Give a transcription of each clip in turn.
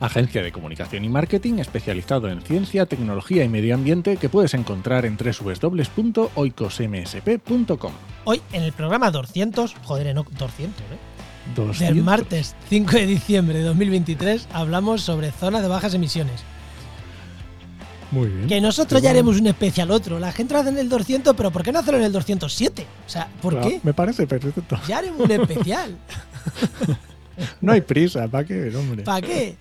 Agencia de comunicación y marketing especializado en ciencia, tecnología y medio ambiente que puedes encontrar en www.oicosmsp.com. Hoy en el programa 200, joder, Enoc 200, ¿eh? 200. Del martes 5 de diciembre de 2023 hablamos sobre zonas de bajas emisiones. Muy bien. Que nosotros ya haremos un especial otro. La gente lo hace en el 200, pero ¿por qué no hacerlo en el 207? O sea, ¿por Claro, qué? Me parece perfecto. Ya haremos un especial. No hay prisa, ¿para qué, hombre? ¿Para qué?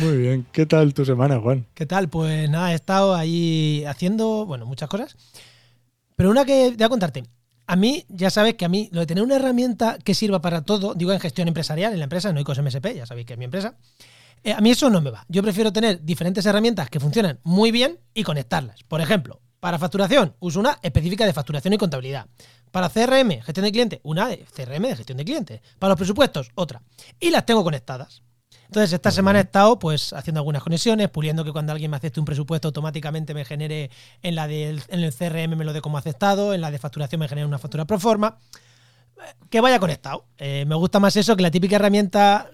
Muy bien. ¿Qué tal tu semana, Juan? ¿Qué tal? Pues nada, he estado ahí haciendo, bueno, muchas cosas. Pero una que voy a contarte. A mí, ya sabes que a mí, lo de tener una herramienta que sirva para todo, digo en gestión empresarial, en la empresa, no ICOS MSP, ya sabéis que es mi empresa, eh, a mí eso no me va. Yo prefiero tener diferentes herramientas que funcionan muy bien y conectarlas. Por ejemplo, para facturación, uso una específica de facturación y contabilidad. Para CRM, gestión de cliente, una de CRM de gestión de cliente. Para los presupuestos, otra. Y las tengo conectadas. Entonces, esta semana he estado pues haciendo algunas conexiones, puliendo que cuando alguien me acepte un presupuesto automáticamente me genere en la del en el CRM me lo dé como aceptado, en la de facturación me genere una factura pro forma. Que vaya conectado. Eh, me gusta más eso que la típica herramienta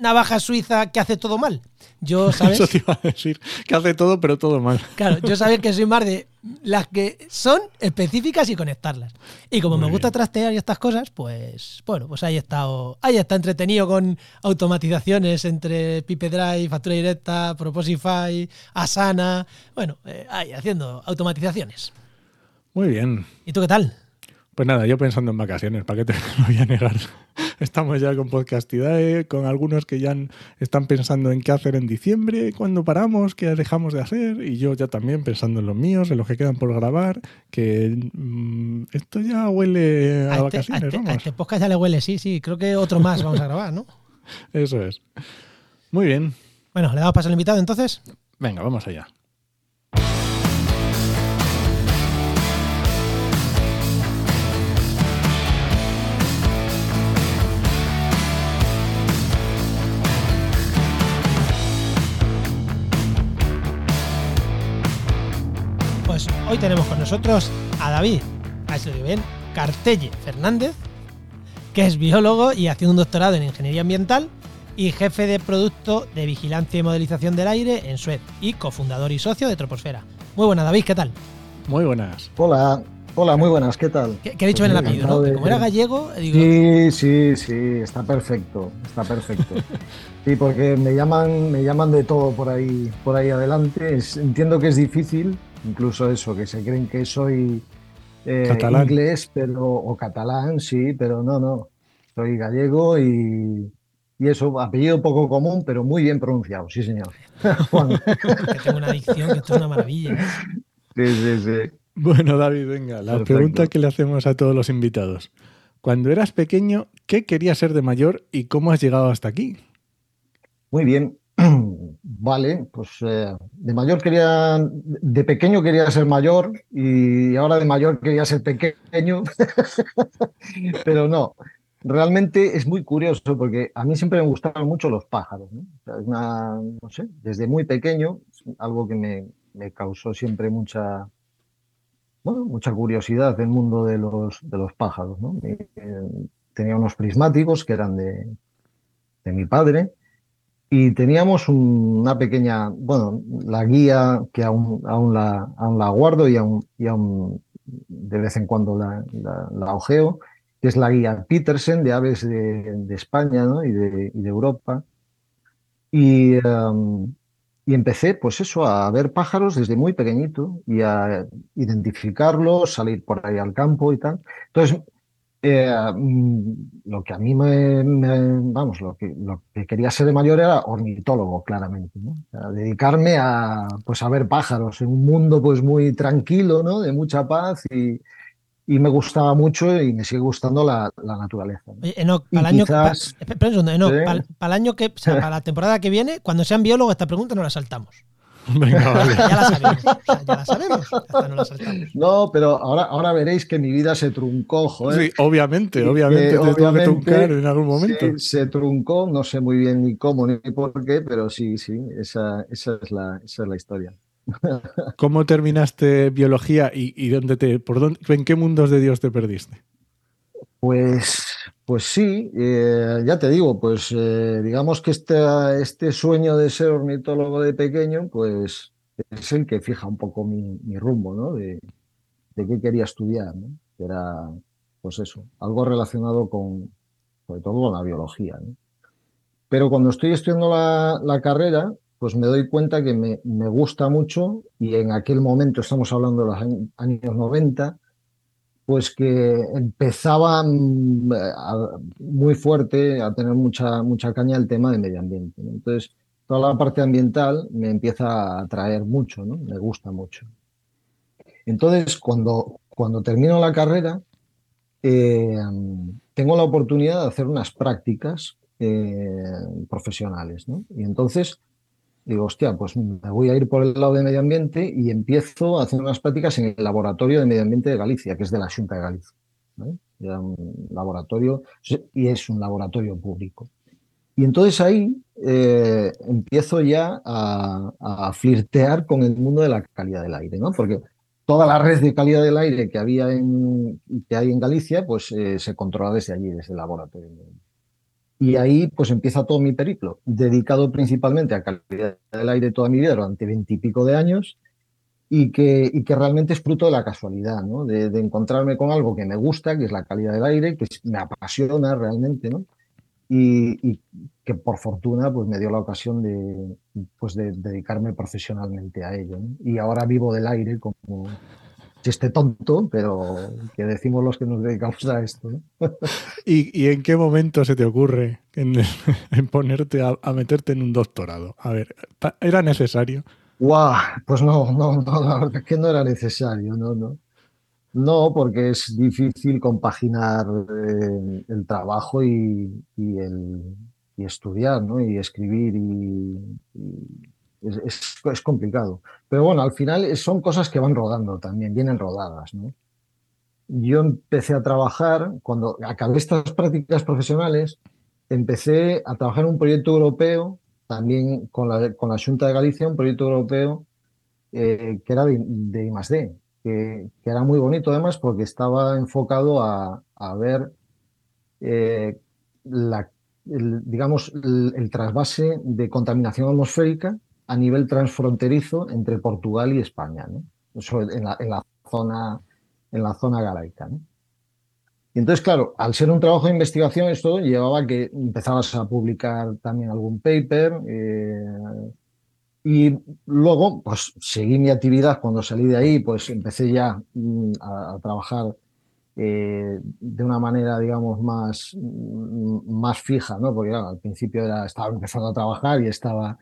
navaja suiza que hace todo mal. Yo, ¿sabes? Eso te iba a decir. Que hace todo, pero todo mal. Claro, yo sabía que soy más de las que son específicas y conectarlas. Y como Muy me gusta bien. trastear y estas cosas, pues bueno, pues ahí he estado, ahí está entretenido con automatizaciones entre Pipe Drive, Factura Directa, Proposify, Asana, bueno, eh, ahí haciendo automatizaciones. Muy bien. ¿Y tú qué tal? Pues nada, yo pensando en vacaciones, ¿para qué te lo voy a negar? Estamos ya con Podcastidae, con algunos que ya están pensando en qué hacer en diciembre, cuándo paramos, qué dejamos de hacer, y yo ya también pensando en los míos, en los que quedan por grabar, que mm, esto ya huele a, A este, a vacaciones, este- a vamos. este podcast ya le huele, sí, sí, creo que otro más vamos a grabar, ¿no? Eso es. Muy bien. Bueno, le damos paso al invitado entonces. Venga, vamos allá. Pues hoy tenemos con nosotros a David, a Cartelle Fernández, que es biólogo y haciendo un doctorado en ingeniería ambiental y jefe de producto de vigilancia y modelización del aire en Suez y cofundador y socio de Troposfera. Muy buena, David, ¿qué tal? Muy buenas. Hola, hola, muy buenas, ¿qué tal? ¿Qué, qué he dicho Pues en el muy apellido, no? de- como era gallego, digo, Sí, sí, sí, está perfecto, está perfecto. Sí, porque me llaman, me llaman de todo por ahí, por ahí adelante. Es- entiendo que es difícil, incluso eso, que se creen que soy eh, Catalán. inglés, pero o catalán, sí, pero no, no. Soy gallego y, y eso, apellido poco común, pero muy bien pronunciado, sí, señor. Juan. que tengo una adicción, que esto es una maravilla. Sí, sí, sí. Bueno, David, venga, la Perfecto. pregunta que le hacemos a todos los invitados. Cuando eras pequeño, ¿qué querías ser de mayor y cómo has llegado hasta aquí? Muy bien. Vale, pues eh, de mayor quería, de pequeño quería ser mayor y ahora de mayor quería ser pequeño, pero no. Realmente es muy curioso porque a mí siempre me gustaron mucho los pájaros, ¿no? Sé, desde muy pequeño, algo que me, me causó siempre mucha, bueno, mucha curiosidad el mundo de los, de los pájaros. Eh, tenía unos prismáticos que eran de, de mi padre y teníamos un- una pequeña, bueno, la guía que aún, aún, la, aún la guardo y aún, y aún de vez en cuando la, la, la ojeo, que es la guía Petersen de aves de, de España ¿no? y, de, y de Europa. Y, em, y empecé, pues eso, a ver pájaros desde muy pequeñito y a identificarlos, salir por ahí al campo y tal. Entonces, eh, mm, lo que a mí me, me- vamos, lo que, lo que quería ser de mayor era ornitólogo, claramente, ¿no? O sea, dedicarme a, pues, a ver pájaros en un mundo, pues, muy tranquilo, ¿no? De mucha paz y, y me gustaba mucho y me sigue gustando la, la naturaleza. ¿no? Enoch, para el año, pa- quizás- espera un segundo, Enoch, Sí. para, para el año que, o sea, para la temporada que viene, cuando sean biólogos, esta pregunta no la saltamos. Venga, vale. Ya la sabemos, ya la sabemos. hasta no la saltamos. No, pero ahora, ahora veréis que mi vida se truncó, joder. Sí, obviamente, que obviamente te tuvo que obviamente truncar en algún momento. Se, se truncó, no sé muy bien ni cómo ni por qué, pero sí, sí, esa, esa, es, la, esa es la historia. ¿Cómo terminaste biología y, y dónde te, por dónde, en qué mundos de Dios te perdiste? Pues, pues sí, eh, ya te digo, pues eh, digamos que este, este sueño de ser ornitólogo de pequeño, pues es el que fija un poco mi, mi rumbo, ¿no? De, de qué quería estudiar, ¿no? Que era, pues eso, algo relacionado con, sobre todo con la biología, ¿no? Pero cuando estoy estudiando la, la carrera, pues me doy cuenta que me, me, gusta mucho y en aquel momento, estamos hablando de los años, años 90, pues que empezaba mm, a, muy fuerte a tener mucha, mucha caña el tema de medio ambiente. Entonces, toda la parte ambiental me empieza a atraer mucho, ¿no? me gusta mucho. Entonces, cuando, cuando termino la carrera, eh, tengo la oportunidad de hacer unas prácticas eh, profesionales. Y entonces digo, hostia, pues me voy a ir por el lado de medio ambiente y empiezo a hacer unas prácticas en el laboratorio de medio ambiente de Galicia, que es de la Junta de Galicia. Era un laboratorio y es un laboratorio público. Y entonces ahí eh, empiezo ya a, a, flirtear con el mundo de la calidad del aire, ¿no? Porque toda la red de calidad del aire que había en, que hay en Galicia, pues eh, se controla desde allí, desde el laboratorio. Y ahí pues empieza todo mi periplo, dedicado principalmente a calidad del aire toda mi vida durante veintipico de años y que, y que realmente es fruto de la casualidad, ¿no? De, encontrarme con algo que me gusta, que es la calidad del aire, que me apasiona realmente, ¿no? Y, que por fortuna pues me dio la ocasión de, pues, de dedicarme profesionalmente a ello. Y ahora vivo del aire como, chiste tonto, pero que decimos los que nos dedicamos a esto. ¿no? ¿Y, ¿Y, en qué momento se te ocurre en, en ponerte a, a, meterte en un doctorado? A ver, ¿era necesario? ¡Guau! Pues no, no, no, la verdad es que no era necesario, no, no. No, porque es difícil compaginar eh, el trabajo y, y, el, y, estudiar, ¿no? Y escribir y, y es, es, complicado. Pero bueno, al final son cosas que van rodando también, vienen rodadas. ¿no? Yo empecé a trabajar, cuando acabé estas prácticas profesionales, empecé a trabajar en un proyecto europeo, también con la, con la Junta de Galicia, un proyecto europeo eh, que era de, de que, era muy bonito además porque estaba enfocado a, a ver eh, la, digamos, el trasvase de contaminación atmosférica a nivel transfronterizo entre Portugal y España, en, la, zona, en la zona galaica. ¿no? Y entonces, claro, al ser un trabajo de investigación, esto llevaba a que empezabas a publicar también algún paper. Eh, y luego, pues seguí mi actividad cuando salí de ahí, pues empecé ya mm, a, trabajar eh, de una manera, digamos, más, mm, más fija, ¿no? Porque al principio era, estaba empezando a trabajar y estaba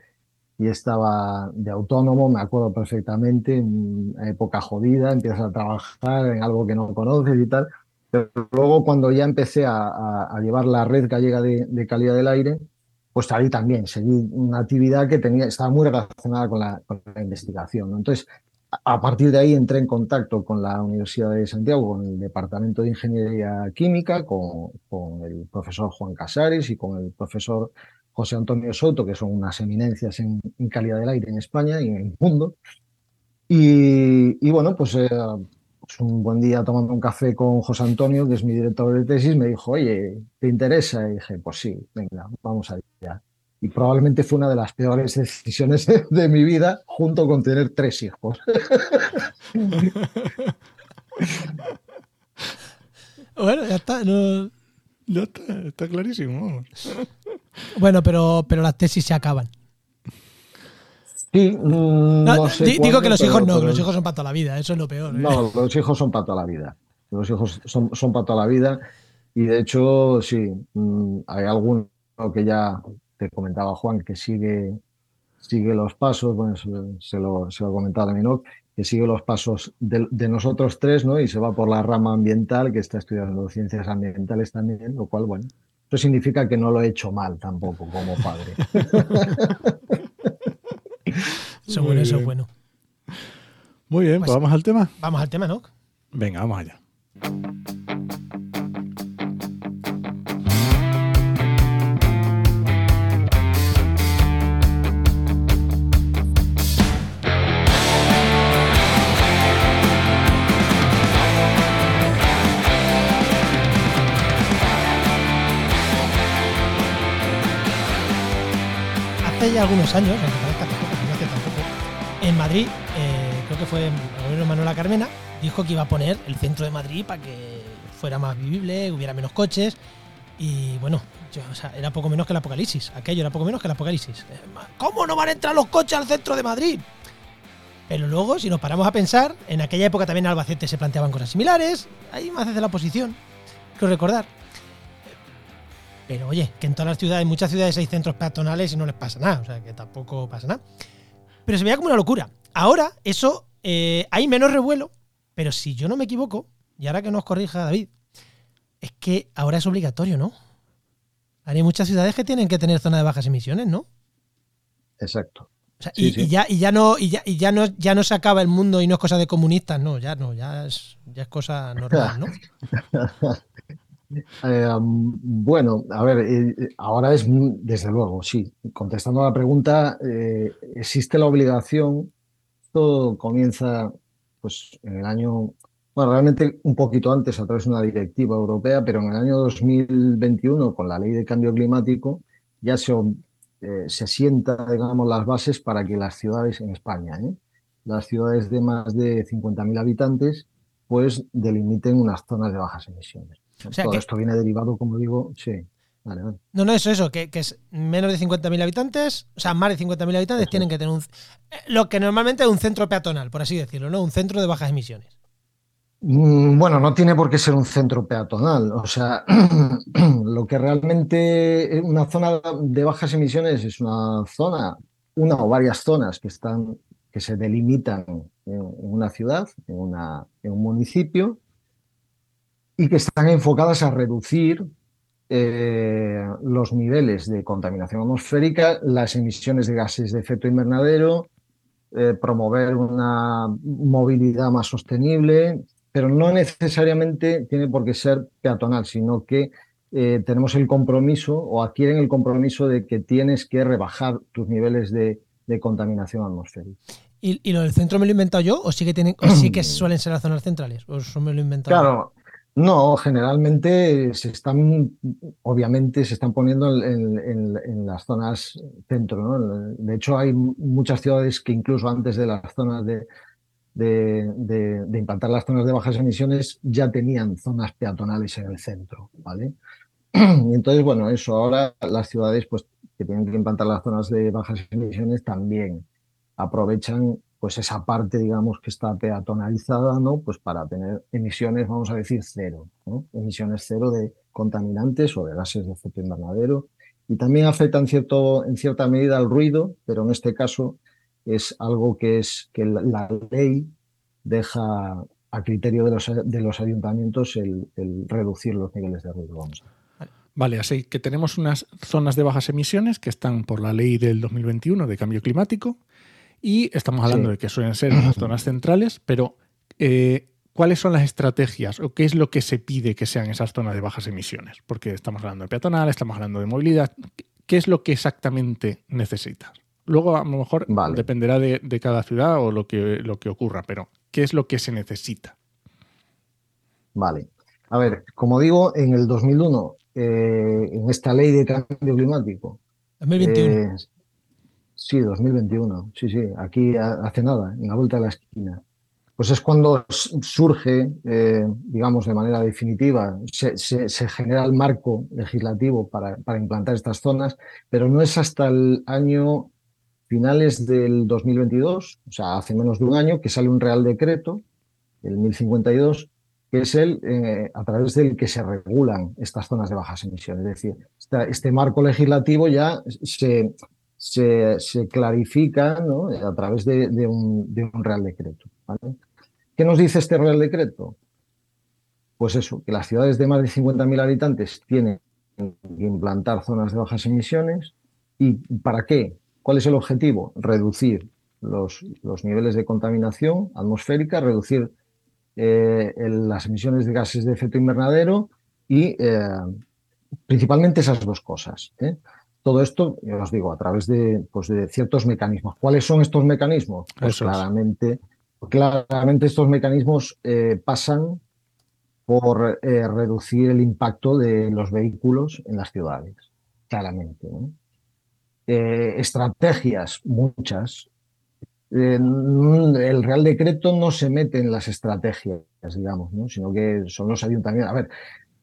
y estaba de autónomo, me acuerdo perfectamente, en época jodida, empiezas a trabajar en algo que no conoces y tal, pero luego cuando ya empecé a, a, a llevar la red gallega de, de, calidad del aire, pues ahí también seguí una actividad que tenía, estaba muy relacionada con la, con la investigación. ¿no? Entonces, a partir de ahí entré en contacto con la Universidad de Santiago, con el Departamento de Ingeniería Química, con, con el profesor Juan Casares y con el profesor José Antonio Soto, que son unas eminencias en, calidad del aire en España y en el mundo. Y, bueno, pues, eh, pues, un buen día tomando un café con José Antonio, que es mi director de tesis, me dijo, oye, ¿te interesa? Y dije, pues sí, venga, vamos allá. Y probablemente fue una de las peores decisiones de mi vida, junto con tener tres hijos. bueno, ya está. No... Ya está, está clarísimo. Bueno, pero, pero las tesis se acaban. Sí, mmm, no, no sé digo cuándo, que los hijos pero, no, pero... que los hijos son para toda la vida, eso es lo peor. ¿eh? No, los hijos son para toda la vida. Los hijos son, son para toda la vida. Y de hecho, sí, mmm, hay alguno que ya te comentaba Juan que sigue, sigue los pasos, bueno, se, se lo, se lo comentaba ¿no? que sigue los pasos de, de, nosotros tres, ¿no? Y se va por la rama ambiental, que está estudiando ciencias ambientales también, lo cual, bueno, eso significa que no lo he hecho mal tampoco como padre. Eso bueno, eso es bueno. Muy bien, pues Pues- vamos al tema. Vamos al tema, ¿no? Venga, vamos allá. Hace ya algunos años, no hace tampoco, en Madrid, eh, creo que fue el gobierno Manuela Carmena, dijo que iba a poner el centro de Madrid para que fuera más vivible, hubiera menos coches. Y bueno, o sea, era poco menos que el apocalipsis. Aquello era poco menos que el apocalipsis. Eh, ¿Cómo no van a entrar los coches al centro de Madrid? Pero luego, si nos paramos a pensar, en aquella época también en Albacete se planteaban cosas similares. Hay más desde la oposición, creo recordar. Pero oye, que en todas las ciudades, en muchas ciudades hay centros peatonales y no les pasa nada. O sea, que tampoco pasa nada. Pero se veía como una locura. Ahora, eso, eh, hay menos revuelo. Pero si yo no me equivoco, y ahora que nos corrija David, es que ahora es obligatorio, ¿no? Hay muchas ciudades que tienen que tener zona de bajas emisiones, ¿no? Exacto. O sea, Sí, y, sí. y ya, y ya no, y ya, y ya no, ya no se acaba el mundo y no es cosa de comunistas, no, ya no, ya es, ya es cosa normal, ¿no? Eh, bueno, a ver, eh, ahora es, desde luego, sí. Contestando a la pregunta, eh, existe la obligación, todo comienza pues en el año, bueno, realmente un poquito antes a través de una directiva europea, pero en el año 2021, con la ley de cambio climático, ya se, se sienta, digamos, las bases para que las ciudades en España, las ciudades de más de 50.000 habitantes, pues delimiten unas zonas de bajas emisiones. O sea Todo que- esto viene derivado, como digo, sí. Vale, vale. No, no, eso, eso, que, que es menos de 50.000 habitantes, o sea, más de 50.000 habitantes tienen que tener un, eh, lo que normalmente es un centro peatonal, por así decirlo, ¿no? Un centro de bajas emisiones. Mm, Bueno, no tiene por qué ser un centro peatonal. O sea, lo que realmente una zona de bajas emisiones es una zona, una o varias zonas que están, que se delimitan en, en una ciudad, en, una, en un municipio, y que están enfocadas a reducir eh, los niveles de contaminación atmosférica, las emisiones de gases de efecto invernadero, eh, promover una movilidad más sostenible, pero no necesariamente tiene por qué ser peatonal, sino que eh, tenemos el compromiso o adquieren el compromiso de que tienes que rebajar tus niveles de, de contaminación atmosférica. ¿Y, y lo del centro me lo he inventado yo? ¿O sí que, tienen, o sí que suelen ser las zonas centrales? ¿O eso me lo he inventado? Claro, no, generalmente se están, obviamente se están poniendo en, en- las zonas centro, ¿no? De hecho, hay muchas ciudades que incluso antes de las zonas de, de- de implantar las zonas de bajas emisiones ya tenían zonas peatonales en el centro, ¿vale? Y entonces, bueno, eso ahora las ciudades pues que tienen que implantar las zonas de bajas emisiones también aprovechan pues esa parte, digamos, que está peatonalizada, ¿no? Pues para tener emisiones, vamos a decir, cero, ¿no? Emisiones cero de contaminantes o de gases de efecto invernadero. Y también afecta en, cierto, en cierta medida al ruido, pero en este caso es algo que es que la, ley deja a criterio de los, de los ayuntamientos el, reducir los niveles de ruido. Vamos. Vale, así que tenemos unas zonas de bajas emisiones que están por la ley del 2021 de cambio climático y estamos hablando Sí. de que suelen ser las zonas centrales, pero eh, ¿cuáles son las estrategias o qué es lo que se pide que sean esas zonas de bajas emisiones? Porque estamos hablando de peatonal, estamos hablando de movilidad. ¿Qué es lo que exactamente necesitas? Luego a lo mejor Vale. dependerá de, de cada ciudad o lo que, lo que ocurra, pero ¿qué es lo que se necesita? Vale. A ver, como digo, en el 2001, eh, en esta ley de cambio climático, 2021. Eh, sí, 2021. Sí, sí, aquí ha- hace nada, en la vuelta de la esquina. Pues es cuando surge, eh, digamos, de manera definitiva, se, genera el marco legislativo para, implantar estas zonas, pero no es hasta el año finales del 2022, o sea, hace menos de un año, que sale un Real Decreto, el 1052, que es el eh, a través del que se regulan estas zonas de bajas emisiones. Es decir, este marco legislativo ya se, se, se clarifica ¿no? a través de, un, de un Real Decreto. ¿vale? ¿Qué nos dice este Real Decreto? Pues eso, que las ciudades de más de 50.000 habitantes tienen que implantar zonas de bajas emisiones. ¿Y para qué? ¿Cuál es el objetivo? Reducir los, los niveles de contaminación atmosférica, reducir eh, las emisiones de gases de efecto invernadero y eh, principalmente esas dos cosas. ¿eh? Todo esto, yo os digo, a través de, pues, de ciertos mecanismos. ¿Cuáles son estos mecanismos? Pues claramente, claramente estos mecanismos pasan por reducir el impacto de los vehículos en las ciudades, claramente. estrategias, muchas, el Real Decreto no se mete en las estrategias, digamos, sino que son los ayuntamientos. A ver,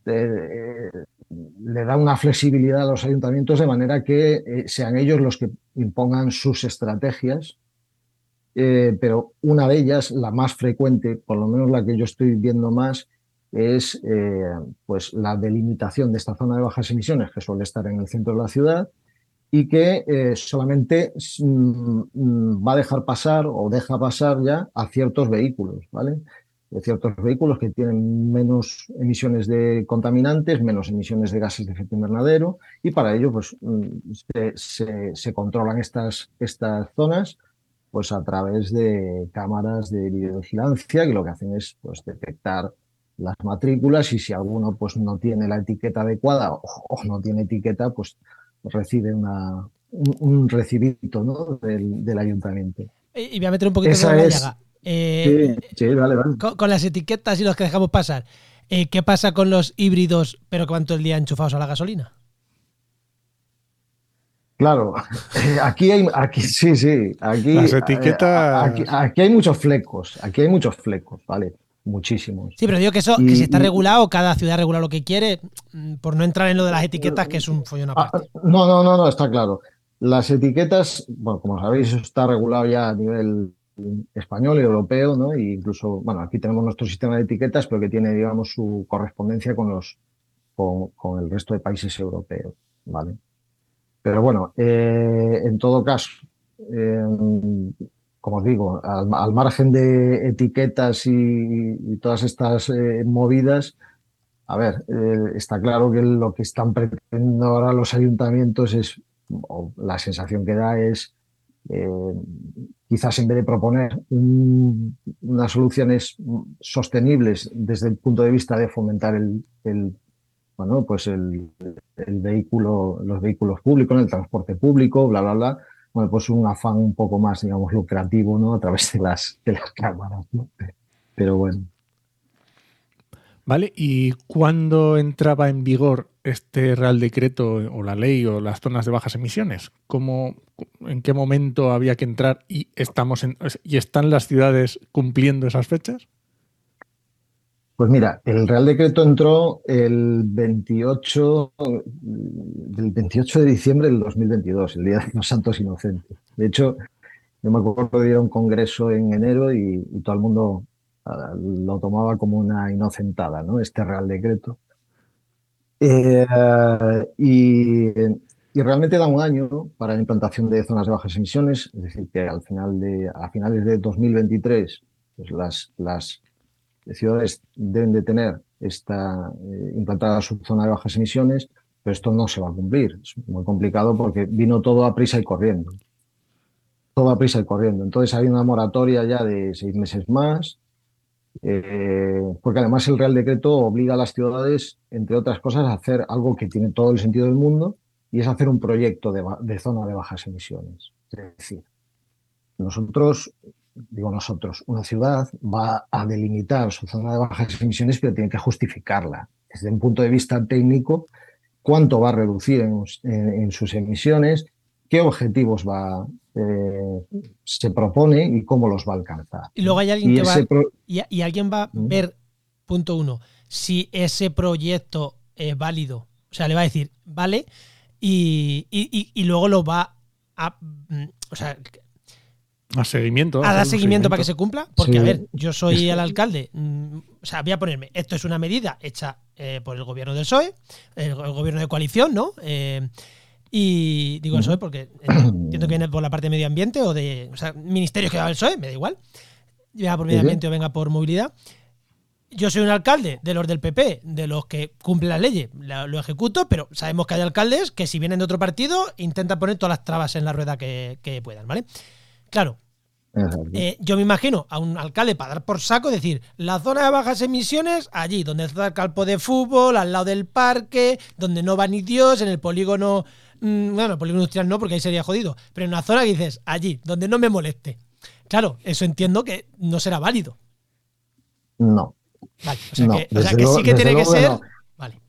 eh, le da una flexibilidad a los ayuntamientos de manera que eh, sean ellos los que impongan sus estrategias, eh, pero una de ellas, la más frecuente, por lo menos la que yo estoy viendo más, es pues la delimitación de esta zona de bajas emisiones que suele estar en el centro de la ciudad y que eh, solamente mm, mm, va a dejar pasar o deja pasar ya a ciertos vehículos, ¿vale? De ciertos vehículos que tienen menos emisiones de contaminantes, menos emisiones de gases de efecto invernadero y para ello pues mm, se, controlan estas, estas zonas pues a través de cámaras de videovigilancia que lo que hacen es pues detectar las matrículas y si alguno pues no tiene la etiqueta adecuada o no tiene etiqueta pues recibe una, un, recibito ¿no? del, ayuntamiento. Y voy a meter un poquito de la llaga. Eh, sí, vale, vale. Con, las etiquetas y los que dejamos pasar. Eh, ¿Qué pasa con los híbridos, pero cuánto el día enchufados a la gasolina? Claro, eh, aquí hay, aquí sí, sí, aquí, las etiquetas... Aquí, aquí, hay muchos flecos, aquí hay muchos flecos, ¿vale? muchísimos. Sí, pero digo que eso, que si está regulado, cada ciudad regula lo que quiere, mm, por no entrar en lo de las etiquetas, que es un follón ah, aparte. no, no, no, no, está claro. Las etiquetas, bueno, como sabéis, está regulado ya a nivel español y europeo, ¿no? E incluso, bueno, aquí tenemos nuestro sistema de etiquetas, pero que tiene, digamos, su correspondencia con los con, el resto de países europeos, ¿vale? Pero bueno, eh, en todo caso, eh, como os digo, al, margen de etiquetas y, todas estas eh, movidas, a ver, está claro que lo que están pretendiendo ahora los ayuntamientos es, la sensación que da es, eh, quizás en vez de proponer unas soluciones sostenibles desde el punto de vista de fomentar el, bueno, pues el, el, vehículo, los vehículos públicos, el transporte público, bla, bla, bla, bueno, pues un afán un poco más, digamos, lucrativo, ¿no? A través de las, de las cámaras, ¿no? Pero bueno. Vale, ¿y cuándo entraba en vigor este Real Decreto o la ley o las zonas de bajas emisiones? ¿Cómo, ¿En qué momento había que entrar y, estamos en, y están las ciudades cumpliendo esas fechas? Pues mira, el Real Decreto entró el 28, del 28 de diciembre del 2022, el Día de los Santos Inocentes. De hecho, yo me acuerdo de ir a un congreso en enero y, todo el mundo ah, lo tomaba como una inocentada, ¿no? Este Real Decreto. Eh, y, realmente da un año para la implantación de zonas de bajas emisiones, es decir, que al final de, a finales de 2023 pues las, las ciudades deben de tener esta, eh, implantada su zona de bajas emisiones, pero esto no se va a cumplir. Es muy complicado porque vino todo a prisa y corriendo. Todo a prisa y corriendo. Entonces hay una moratoria ya de seis meses más, eh, porque además el Real Decreto obliga a las ciudades, entre otras cosas, a hacer algo que tiene todo el sentido del mundo, y es hacer un proyecto de, de zona de bajas emisiones. Es decir, nosotros digo nosotros, una ciudad va a delimitar su zona de bajas emisiones, pero tiene que justificarla. Desde un punto de vista técnico, cuánto va a reducir en, sus emisiones, qué objetivos va, eh, se propone y cómo los va a alcanzar. Y luego hay alguien que va, y, alguien va a ver, punto uno, si ese proyecto es válido. O sea, le va a decir, vale, y, y luego lo va a... Mm, o sea, a seguimiento. A dar seguimiento, para que se cumpla. Porque, a ver, yo soy el alcalde. Mm, o sea, voy a ponerme. Esto es una medida hecha eh, por el gobierno del PSOE, el, gobierno de coalición, ¿no? Eh, y digo el PSOE porque entiendo que viene por la parte de medio ambiente o de. O sea, ministerios que va el PSOE, me da igual. Venga por medio ambiente o venga por movilidad. Yo soy un alcalde de los del PP, de los que cumplen las leyes, lo, ejecuto, pero sabemos que hay alcaldes que si vienen de otro partido intentan poner todas las trabas en la rueda que, que puedan, ¿vale? Claro, Eh, yo me imagino a un alcalde para dar por saco decir, la zona de bajas emisiones, allí, donde está el campo de fútbol, al lado del parque, donde no va ni Dios, en el polígono, mm, bueno, polígono industrial no, porque ahí sería jodido, pero en una zona que dices, allí, donde no me moleste. Claro, eso entiendo que no será válido. No. Vale, o sea, que, sí que tiene que ser... Vale.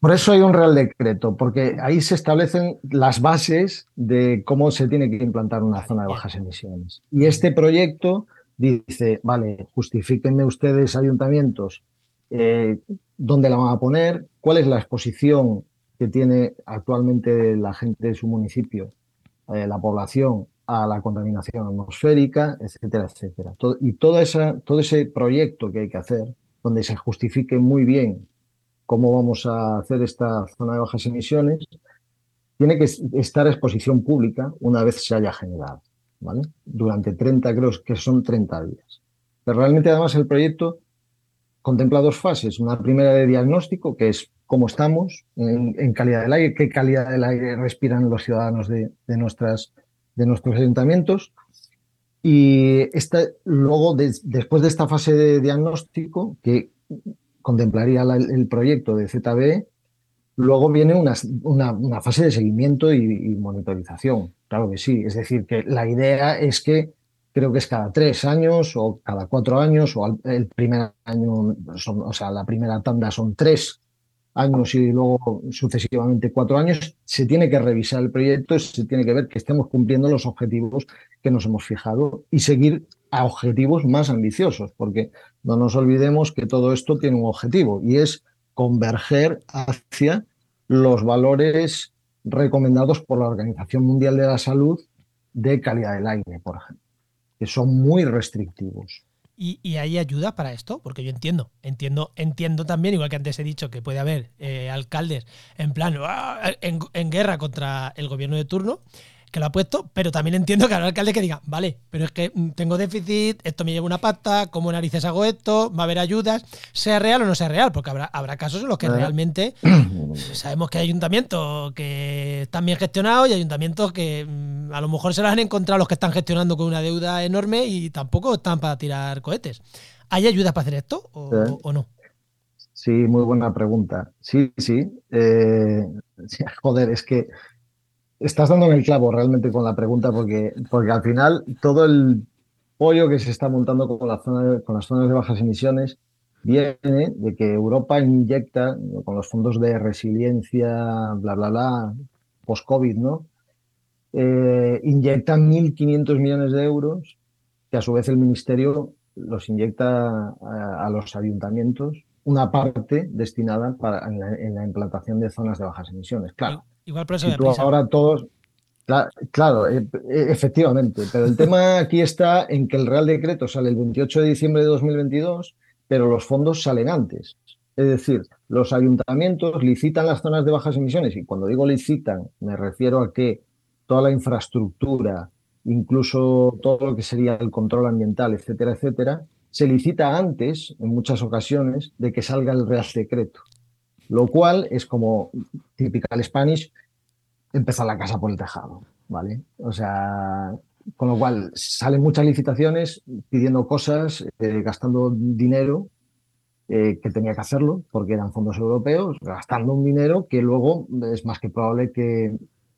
Por eso hay un real decreto, porque ahí se establecen las bases de cómo se tiene que implantar una zona de bajas emisiones. Y este proyecto dice, vale, justifíquenme ustedes, ayuntamientos, eh, dónde la van a poner, cuál es la exposición que tiene actualmente la gente de su municipio, eh, la población, a la contaminación atmosférica, etcétera, etcétera. y toda esa, todo ese proyecto que hay que hacer, donde se justifique muy bien cómo vamos a hacer esta zona de bajas emisiones, tiene que estar a exposición pública una vez se haya generado, ¿vale? Durante 30, creo que son 30 días. Pero realmente además el proyecto contempla dos fases. Una primera de diagnóstico, que es cómo estamos en, calidad del aire, qué calidad del aire respiran los ciudadanos de, nuestras, de nuestros ayuntamientos. Y esta, luego, después de esta fase de diagnóstico, que contemplaría el proyecto de ZB, luego viene una, una, fase de seguimiento y, monitorización. Claro que sí. Es decir, que la idea es que creo que es cada tres años o cada cuatro años, o el primer año, o sea, la primera tanda son tres años y luego sucesivamente cuatro años, se tiene que revisar el proyecto, se tiene que ver que estemos cumpliendo los objetivos que nos hemos fijado y seguir a objetivos más ambiciosos, porque no nos olvidemos que todo esto tiene un objetivo y es converger hacia los valores recomendados por la Organización Mundial de la Salud de calidad del aire, por ejemplo, que son muy restrictivos. ¿Y, hay ayuda para esto? Porque yo entiendo, entiendo, entiendo también, igual que antes he dicho, que puede haber eh, alcaldes en plan ¡ah! en, guerra contra el gobierno de turno, que lo ha puesto, pero también entiendo que habrá alcalde que diga, vale, pero es que mm, tengo déficit, esto me lleva una pata, ¿cómo narices hago esto? Va a haber ayudas, sea real o no sea real, porque habrá, habrá casos en los que realmente sabemos que hay ayuntamientos que están bien gestionados y ayuntamientos que mm, a lo mejor se las han encontrado los que están gestionando con una deuda enorme y tampoco están para tirar cohetes. ¿Hay ayudas para hacer esto o, no? Sí, muy buena pregunta. Sí, sí. Eh, joder, es que estás dando en el clavo realmente con la pregunta porque, porque al final todo el pollo que se está montando con, la zona con las zonas de bajas emisiones viene de que Europa inyecta con los fondos de resiliencia, bla, bla, bla, post-COVID, ¿no? Eh, inyecta 1.500 millones de euros que a su vez el Ministerio los inyecta a, los ayuntamientos, una parte destinada para, en, la, en la implantación de zonas de bajas emisiones. Claro, Igual por eso ahora todos. Claro, e, e, efectivamente, pero el tema aquí está en que el Real Decreto sale el 28 de diciembre de 2022, pero los fondos salen antes. Es decir, los ayuntamientos licitan las zonas de bajas emisiones y cuando digo licitan me refiero a que toda la infraestructura, incluso todo lo que sería el control ambiental, etcétera, etcétera, se licita antes, en muchas ocasiones, de que salga el Real Decreto lo cual es como typical Spanish, empezar la casa por el tejado, ¿vale? O sea, con lo cual salen muchas licitaciones pidiendo cosas, eh, gastando dinero eh, que tenía que hacerlo porque eran fondos europeos, gastando un dinero que luego es más que probable que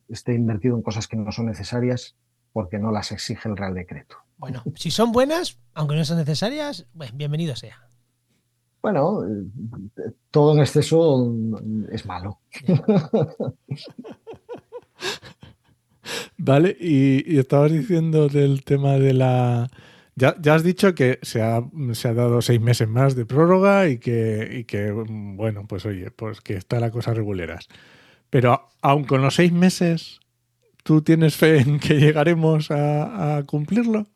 esté invertido en cosas que no son necesarias porque no las exige el Real Decreto. Bueno, si son buenas, aunque no son necesarias, bienvenido sea. Bueno, todo en exceso es malo. Vale, y, estabas diciendo del tema de la... Ya, has dicho que se ha, dado seis meses más de prórroga y que, que, bueno, pues oye, pues que está la cosa reguleras. Pero aun con los seis meses, ¿tú tienes fe en que llegaremos a cumplirlo?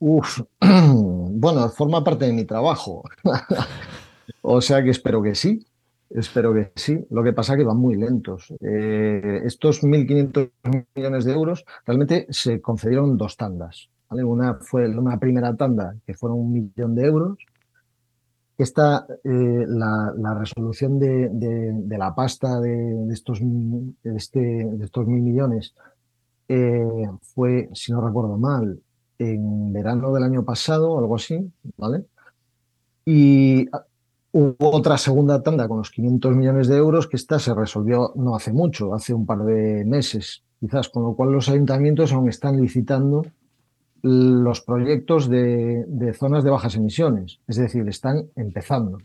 Bueno, forma parte de mi trabajo. o sea que espero que sí, espero que sí. Lo que pasa es que van muy lentos. Eh, estos 1.500 millones de euros realmente se concedieron dos tandas. Una fue una primera tanda que fueron un millón de euros. Esta, eh, la, resolución de, la pasta de, estos, este, estos mil millones eh, fue, si no recuerdo mal, en verano del año pasado, algo así, ¿vale? Y hubo otra segunda tanda con los 500 millones de euros que esta se resolvió no hace mucho, hace un par de meses, quizás, con lo cual los ayuntamientos aún están licitando los proyectos de, zonas de bajas emisiones, es decir, están empezando,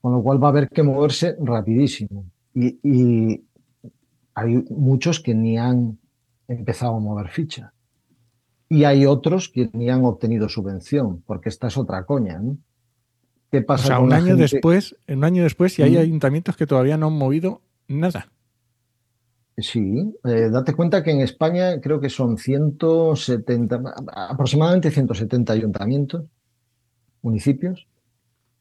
con lo cual va a haber que moverse rapidísimo. Y, hay muchos que ni han empezado a mover ficha. Y hay otros que ni han obtenido subvención, porque esta es otra coña. ¿no? ¿Qué pasa o sea, un año después, un año después, y hay ayuntamientos que todavía no han movido nada. Sí, eh, date cuenta que en España creo que son 170, aproximadamente 170 ayuntamientos, municipios,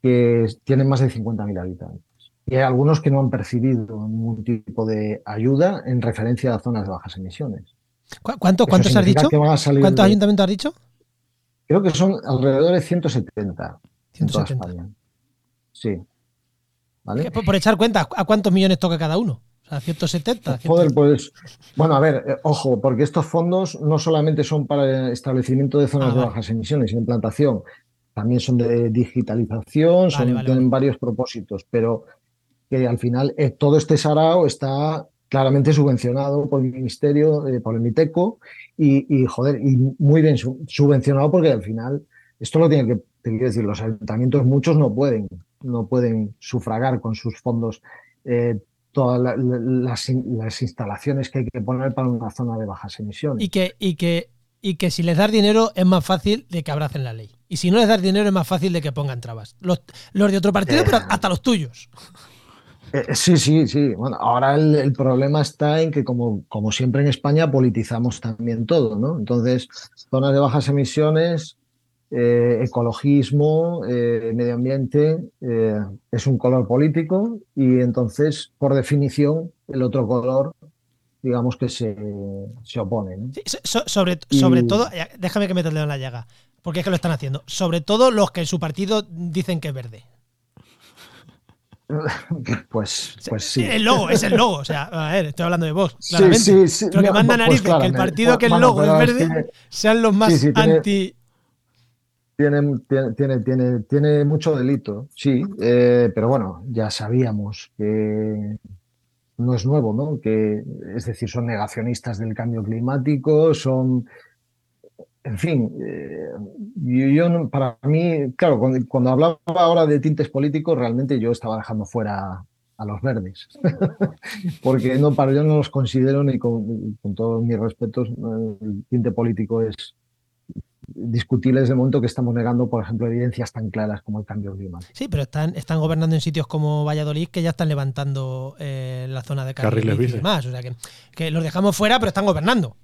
que tienen más de 50.000 habitantes. Y hay algunos que no han percibido ningún tipo de ayuda en referencia a zonas de bajas emisiones. ¿Cuánto, ¿Cuántos has dicho? ¿Cuántos ayuntamientos has dicho? Creo que son alrededor de 170 en toda España. Sí. ¿Vale? Por, echar cuenta, ¿a cuántos millones toca cada uno? O sea, 170. Joder, pues. Bueno, a ver, eh, ojo, porque estos fondos no solamente son para el establecimiento de zonas ah, de bajas emisiones y implantación, también son de digitalización, son, tienen varios propósitos, pero que al final eh, todo este sarao está claramente subvencionado por el Ministerio, eh, por el MITECO, y, joder, y muy bien subvencionado porque al final esto lo tiene que, decir, los ayuntamientos muchos no pueden, no pueden sufragar con sus fondos todas las, instalaciones que hay que poner para una zona de bajas emisiones. Y que, y que, y que si les das dinero es más fácil de que abracen la ley. Y si no les das dinero es más fácil de que pongan trabas. Los, de otro partido, pero eh. hasta los tuyos. Eh, sí, sí, sí. Bueno, ahora el, problema está en que, como, como siempre en España, politizamos también todo, ¿no? Entonces, zonas de bajas emisiones eh, ecologismo, eh, medio ambiente, es un color político y entonces, por definición, el otro color, digamos que se, se opone. sobre, sobre todo, déjame que me dedo en la llaga, porque es que lo están haciendo, sobre todo los que en su partido dicen que es verde. Pues, pues sí. El logo, es el logo. O sea, a ver, estoy hablando de vos, claramente. Sí, sí, sí. Pero que manda pues narices que el partido que el logo es verde sean los más anti tiene, tiene, tiene, tiene, mucho delito, sí, eh, pero bueno, ya sabíamos que no es nuevo, ¿no? Que, es decir, son negacionistas del cambio climático, son, en fin, eh, yo, para mí, claro, cuando, hablaba ahora de tintes políticos, realmente yo estaba dejando fuera a los verdes, porque no, para yo no los considero ni con, con todos mis respetos, el tinte político es discutibles de momento que estamos negando, por ejemplo, evidencias tan claras como el cambio climático. Sí, pero están, están gobernando en sitios como Valladolid que ya están levantando eh, la zona de carriles, y demás. O sea, que, que los dejamos fuera, pero están gobernando.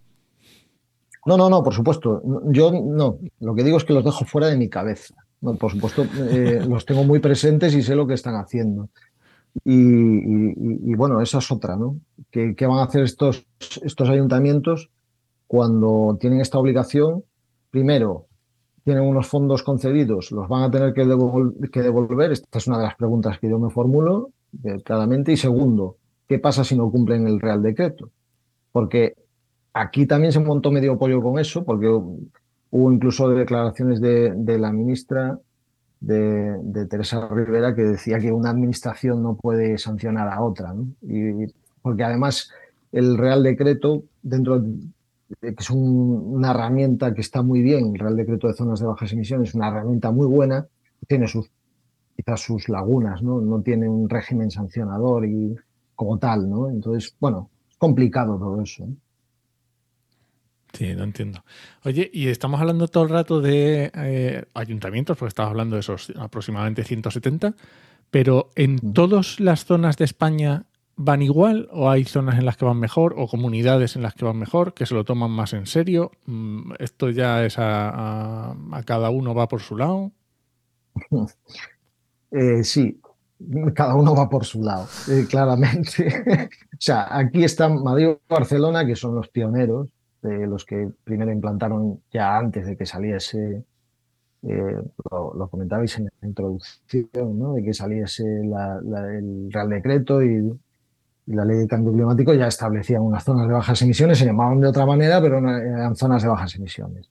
No, no, no, por supuesto. Yo no. Lo que digo es que los dejo fuera de mi cabeza. No, por supuesto, eh, los tengo muy presentes y sé lo que están haciendo. Y, bueno, esa es otra, ¿no? ¿Qué, ¿Qué, van a hacer estos, estos ayuntamientos cuando tienen esta obligación primero, tienen unos fondos concedidos, los van a tener que, devolver. Esta es una de las preguntas que yo me formulo eh, claramente. Y segundo, ¿qué pasa si no cumplen el Real Decreto? Porque aquí también se montó medio pollo con eso, porque hubo incluso declaraciones de, la ministra de, Teresa Rivera que decía que una administración no puede sancionar a otra. Y, porque además el Real Decreto, dentro que es una herramienta que está muy bien, el Real Decreto de Zonas de Bajas Emisiones, es una herramienta muy buena, tiene sus quizás sus lagunas, ¿no? No tiene un régimen sancionador y como tal, ¿no? Entonces, bueno, es complicado todo eso. Sí, no entiendo. Oye, y estamos hablando todo el rato de eh, ayuntamientos, porque estamos hablando de esos aproximadamente 170, pero en mm. todas las zonas de España van igual o hay zonas en las que van mejor o comunidades en las que van mejor, que se lo toman más en serio? Mm, ¿Esto ya es a, cada uno va por su lado? Eh, sí, cada uno va por su lado, eh, claramente. o sea, aquí están Madrid y Barcelona, que son los pioneros, los que primero implantaron ya antes de que saliese, eh, lo, comentabais en la introducción, ¿no? de que saliese el Real Decreto y la ley de cambio climático ya establecía unas zonas de bajas emisiones, se llamaban de otra manera, pero eran zonas de bajas emisiones.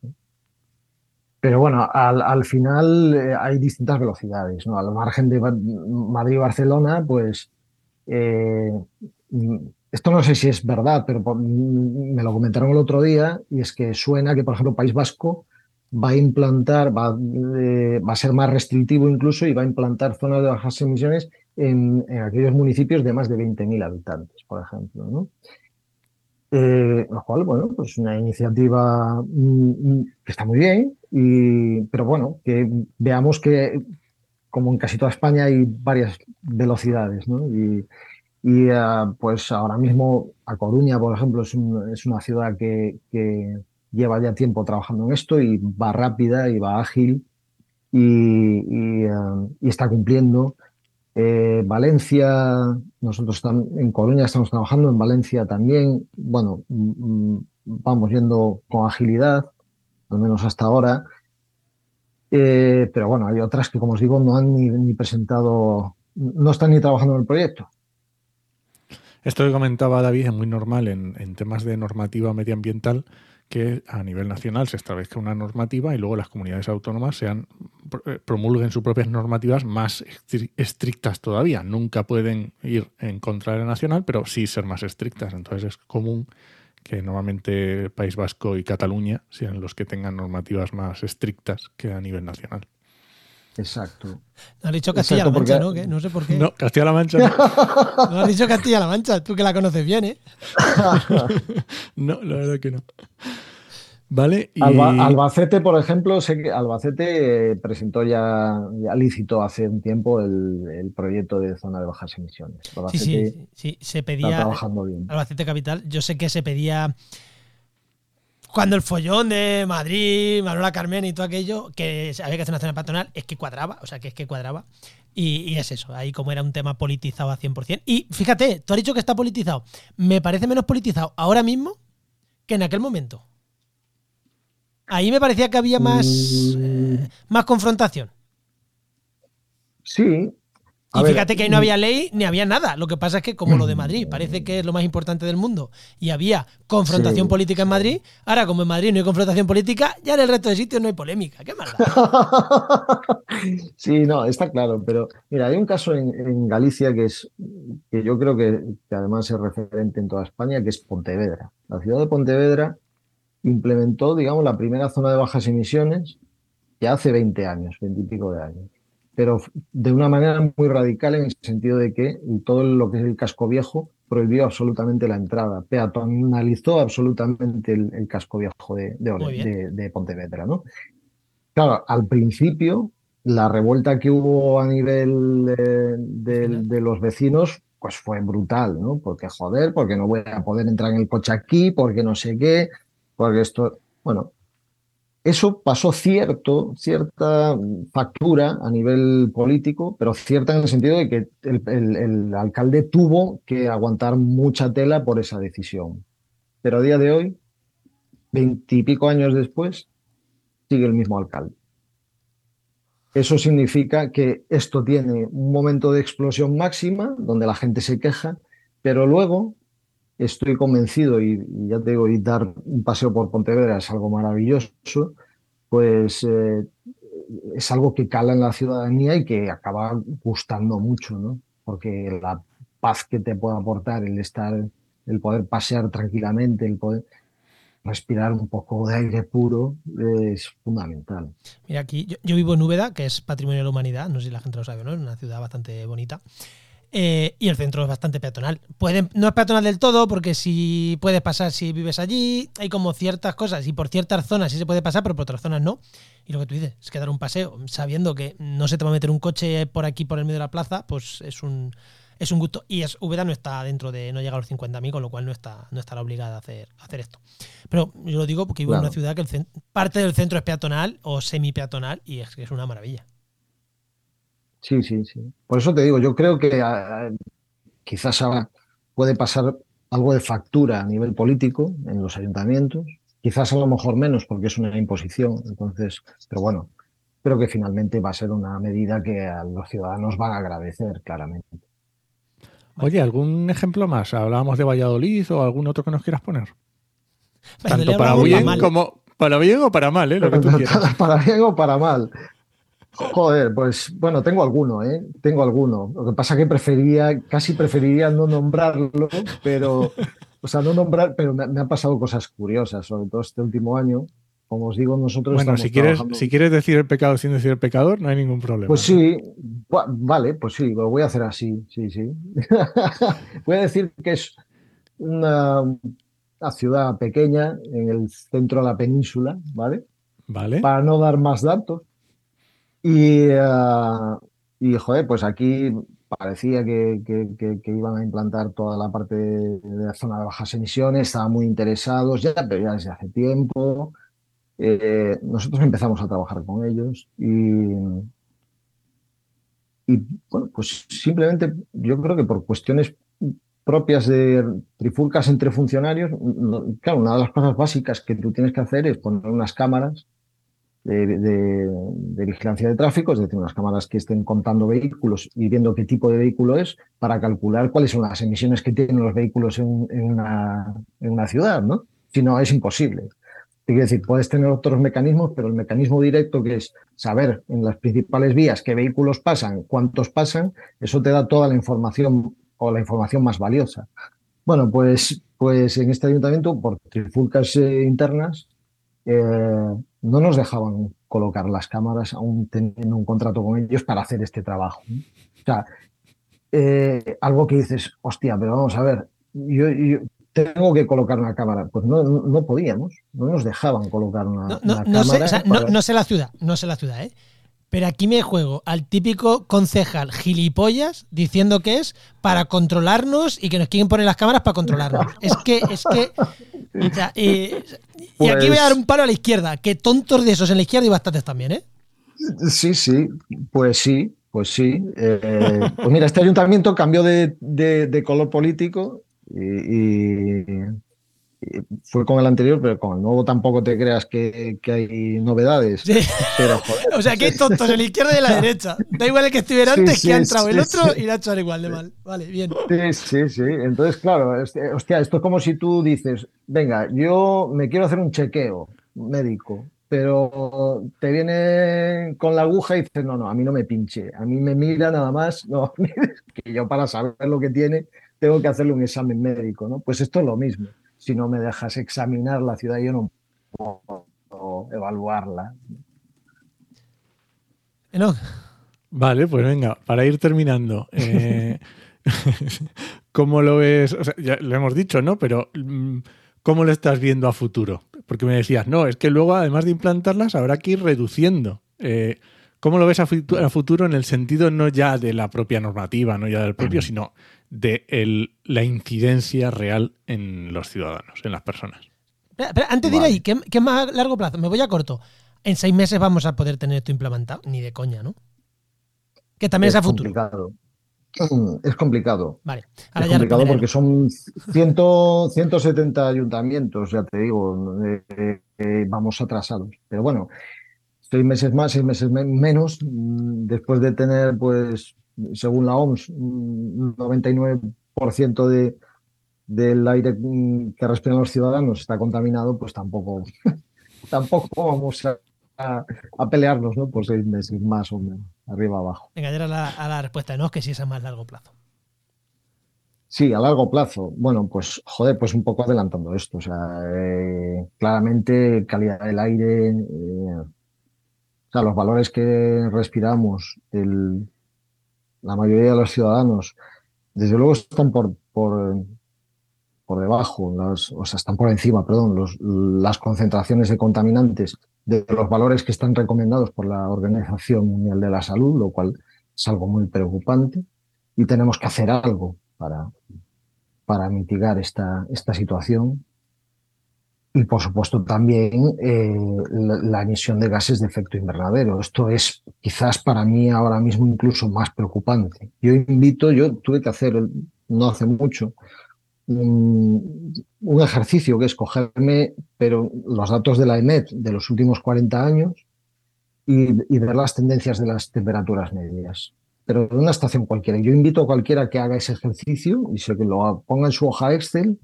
Pero bueno, al, final eh, hay distintas velocidades, ¿no? Al margen de Madrid-Barcelona, pues eh, esto no sé si es verdad, pero me lo comentaron el otro día, y es que suena que, por ejemplo, País Vasco va a implantar, va, eh, va a ser más restrictivo incluso y va a implantar zonas de bajas emisiones en, aquellos municipios de más de 20.000 habitantes, por ejemplo. ¿no? Eh, lo cual, bueno, pues una iniciativa mm, mm, que está muy bien, y, pero bueno, que veamos que como en casi toda España hay varias velocidades, ¿no? Y ah, pues ahora mismo a Coruña, por ejemplo, es, una ciudad que, lleva ya tiempo trabajando en esto y va rápida y va ágil y, ah, está cumpliendo. Eh, Valencia, nosotros en Coruña estamos trabajando, en Valencia también, bueno, mm, mm, vamos yendo con agilidad, al menos hasta ahora. Eh, pero bueno, hay otras que, como os digo, no han ni presentado, no están ni trabajando en el proyecto. Esto que comentaba David es muy normal en, temas de normativa medioambiental que a nivel nacional se establezca una normativa y luego las comunidades autónomas sean eh, promulguen sus propias normativas más estrictas todavía. Nunca pueden ir en contra de la nacional, pero sí ser más estrictas. Entonces es común que normalmente País Vasco y Cataluña sean los que tengan normativas más estrictas que a nivel nacional. Exacto. No has dicho Castilla-La Mancha, ¿no? No sé por qué. No, Castilla-La Mancha no. no has dicho Castilla-La Mancha, tú que la conoces bien, ¿eh? no, la verdad que no. Vale. Albacete, por ejemplo, sé que Albacete eh, presentó ya, ya licitó hace un tiempo el, proyecto de zona de bajas emisiones. sí, sí, sí, se pedía. Está trabajando bien. Albacete Capital, yo sé que se pedía cuando el follón de Madrid, Manuela Carmen y todo aquello, que había que hacer una zona patronal, es que cuadraba, o sea, que es que cuadraba. Y, es eso, ahí como era un tema politizado a 100%. Y fíjate, tú has dicho que está politizado. Me parece menos politizado ahora mismo que en aquel momento. Ahí me parecía que había más, mm. eh, más confrontación. Sí, y fíjate que ahí no había ley ni había nada. Lo que pasa es que, como lo de Madrid parece que es lo más importante del mundo y había confrontación política en Madrid, ahora como en Madrid no hay confrontación política, ya en el resto de sitios no hay polémica. ¿Qué más sí, no, está claro. Pero mira, hay un caso en, Galicia que es que yo creo que, que, además es referente en toda España, que es Pontevedra. La ciudad de Pontevedra implementó, digamos, la primera zona de bajas emisiones ya hace 20 años, 20 y pico de años pero de una manera muy radical en el sentido de que todo lo que es el casco viejo prohibió absolutamente la entrada, peatonalizó absolutamente el, casco viejo de, de, Pontevedra. ¿no? Claro, al principio la revuelta que hubo a nivel de, los vecinos pues fue brutal, ¿no? Porque joder, porque no voy a poder entrar en el coche aquí, porque no sé qué, porque esto, bueno, eso pasó cierto, cierta factura a nivel político, pero cierta en el sentido de que el, alcalde tuvo que aguantar mucha tela por esa decisión. Pero a día de hoy, veintipico años después, sigue el mismo alcalde. Eso significa que esto tiene un momento de explosión máxima, donde la gente se queja, pero luego estoy convencido, y, ya te digo, y dar un paseo por Pontevedra es algo maravilloso, pues eh, es algo que cala en la ciudadanía y que acaba gustando mucho, ¿no? Porque la paz que te puede aportar el estar, el poder pasear tranquilamente, el poder respirar un poco de aire puro es fundamental. Mira, aquí yo, yo vivo en Úbeda, que es patrimonio de la humanidad, no sé si la gente lo sabe no, es una ciudad bastante bonita. Eh, y el centro es bastante peatonal. no es peatonal del todo, porque si puedes pasar si vives allí, hay como ciertas cosas, y por ciertas zonas sí se puede pasar, pero por otras zonas no. Y lo que tú dices, es que dar un paseo, sabiendo que no se te va a meter un coche por aquí, por el medio de la plaza, pues es un, es un gusto. Y es, Úbeda no está dentro de, no llega a los 50.000, con lo cual no está, no estará obligada a hacer, hacer esto. Pero yo lo digo porque vivo en una ciudad que el, parte del centro es peatonal o semi peatonal, y es, es una maravilla. Sí, sí, sí. Por eso te digo, yo creo que ah, quizás ahora puede pasar algo de factura a nivel político en los ayuntamientos, quizás a lo mejor menos porque es una imposición, entonces, pero bueno, creo que finalmente va a ser una medida que a los ciudadanos van a agradecer claramente. Oye, ¿algún ejemplo más? Hablábamos de Valladolid o algún otro que nos quieras poner. Tanto para bien como, Para bien o para mal, ¿eh? Lo que tú quieras. Para bien o para mal. Joder, pues bueno, tengo alguno, ¿eh? Tengo alguno. Lo que pasa que prefería, casi preferiría no nombrarlo, pero, o sea, no nombrar, pero me, me han pasado cosas curiosas, sobre todo este último año. Como os digo, nosotros. Bueno, si quieres, trabajando- si quieres decir el pecado sin decir el pecador, no hay ningún problema. Pues sí, va- vale, pues sí, lo voy a hacer así, sí, sí. voy a decir que es una, una ciudad pequeña en el centro de la península, ¿vale? Vale. Para no dar más datos. Y, y joder, pues aquí parecía que, iban a implantar toda la parte de la zona de bajas emisiones, estaban muy interesados ya, pero ya desde hace tiempo. Eh, nosotros empezamos a trabajar con ellos y, bueno, pues simplemente yo creo que por cuestiones propias de trifulcas entre funcionarios, claro, una de las cosas básicas que tú tienes que hacer es poner unas cámaras de, de- de vigilancia de tráfico, es decir, unas cámaras que estén contando vehículos y viendo qué tipo de vehículo es para calcular cuáles son las emisiones que tienen los vehículos en, una ciudad, ¿no? Si no, es imposible. Quiero decir, puedes tener otros mecanismos, pero el mecanismo directo que es saber en las principales vías qué vehículos pasan, cuántos pasan, eso te da toda la información o la información más valiosa. Bueno, pues, pues en este ayuntamiento, por trifulcas eh, internas, eh, no nos dejaban colocar las cámaras aún teniendo un contrato con ellos para hacer este trabajo. O sea, eh, algo que dices, hostia, pero vamos a ver, yo, yo tengo que colocar una cámara. Pues no, no, podíamos, no nos dejaban colocar una, No, no- una no sé, cámara. o sea, no- para- no sé la ciudad, no sé la ciudad, ¿eh? Pero aquí me juego al típico concejal gilipollas diciendo que es para controlarnos y que nos quieren poner las cámaras para controlarnos. Es que, es que. o sea, y, y aquí voy a dar un palo a la izquierda, que tontos de esos en la izquierda y bastantes también, ¿eh? Sí, sí, pues sí, pues sí. Eh, pues mira, este ayuntamiento cambió de, de- de color político y fue con el anterior, pero con el nuevo tampoco te creas que, que hay novedades. Sí. Pero, joder, O sea, que hay tontos en la izquierda y la derecha. Da igual el que estuviera Sí, antes sí, que ha entrado el otro y la ha hecho igual de mal. Vale, bien. Sí, sí, sí. Entonces, claro, este- hostia, esto es como si tú dices, venga, yo me quiero hacer un chequeo médico, pero te viene con la aguja y dices, no, no, a mí no me pinche, a mí me mira nada más, no, que yo para saber lo que tiene tengo que hacerle un examen médico, ¿no? Pues esto es lo mismo. Si no me dejas examinar la ciudad, yo no puedo evaluarla. Vale, pues venga, para ir terminando. eh, ¿Cómo lo ves? O sea, ya lo hemos dicho, ¿no? Pero mm, ¿cómo lo estás viendo a futuro? Porque me decías, no, es que luego, además de implantarlas, habrá que ir reduciendo. Eh, ¿Cómo lo ves a, futu- a futuro en el sentido no ya de la propia normativa, no ya del propio, sino de el- la incidencia real en los ciudadanos, en las personas? Espera, espera, antes de ir Vale. ahí, ¿qué, qué más a largo plazo? Me voy a corto. En seis meses vamos a poder tener esto implementado. Ni de coña, ¿no? Que también es, a futuro. complicado. Es complicado. Vale. Ahora es ya complicado porque son 100, 170 ayuntamientos, ya te digo, eh, eh, vamos atrasados. Pero bueno, seis meses más, seis meses me- menos, mm, después de tener, pues, según la OMS, un 99% de, del aire que respiran los ciudadanos está contaminado, pues tampoco, tampoco vamos a, a- a pelearnos ¿no? por seis meses más o menos, arriba abajo. Venga, ya era la, a la respuesta de no, que sí es a más largo plazo. Sí, a largo plazo. Bueno, pues joder, pues un poco adelantando esto. O sea, eh, claramente calidad del aire, eh, o sea, los valores que respiramos, el- la mayoría de los ciudadanos, desde luego están por, por, por debajo, las- o sea, están por encima, perdón, los- las concentraciones de contaminantes de los valores que están recomendados por la Organización Mundial de la Salud, lo cual es algo muy preocupante y tenemos que hacer algo para, para mitigar esta, esta situación. Y por supuesto también eh, la, emisión de gases de efecto invernadero. Esto es quizás para mí ahora mismo incluso más preocupante. Yo invito, yo tuve que hacer no hace mucho un, ejercicio que es cogerme pero los datos de la EMET de los últimos 40 años y, ver las tendencias de las temperaturas medias pero de una estación cualquiera. Yo invito a cualquiera que haga ese ejercicio y se lo ponga en su hoja Excel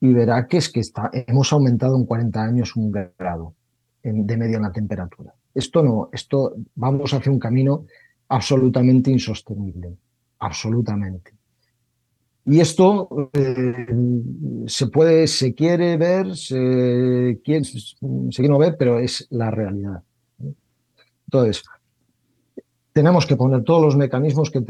y verá que es que está, hemos aumentado en 40 años un grado de media en la temperatura. Esto no, esto vamos hacia un camino absolutamente insostenible, absolutamente. Y esto eh, se puede, se quiere ver, se quiere, no ver, pero es la realidad. Entonces, tenemos que poner todos los mecanismos que,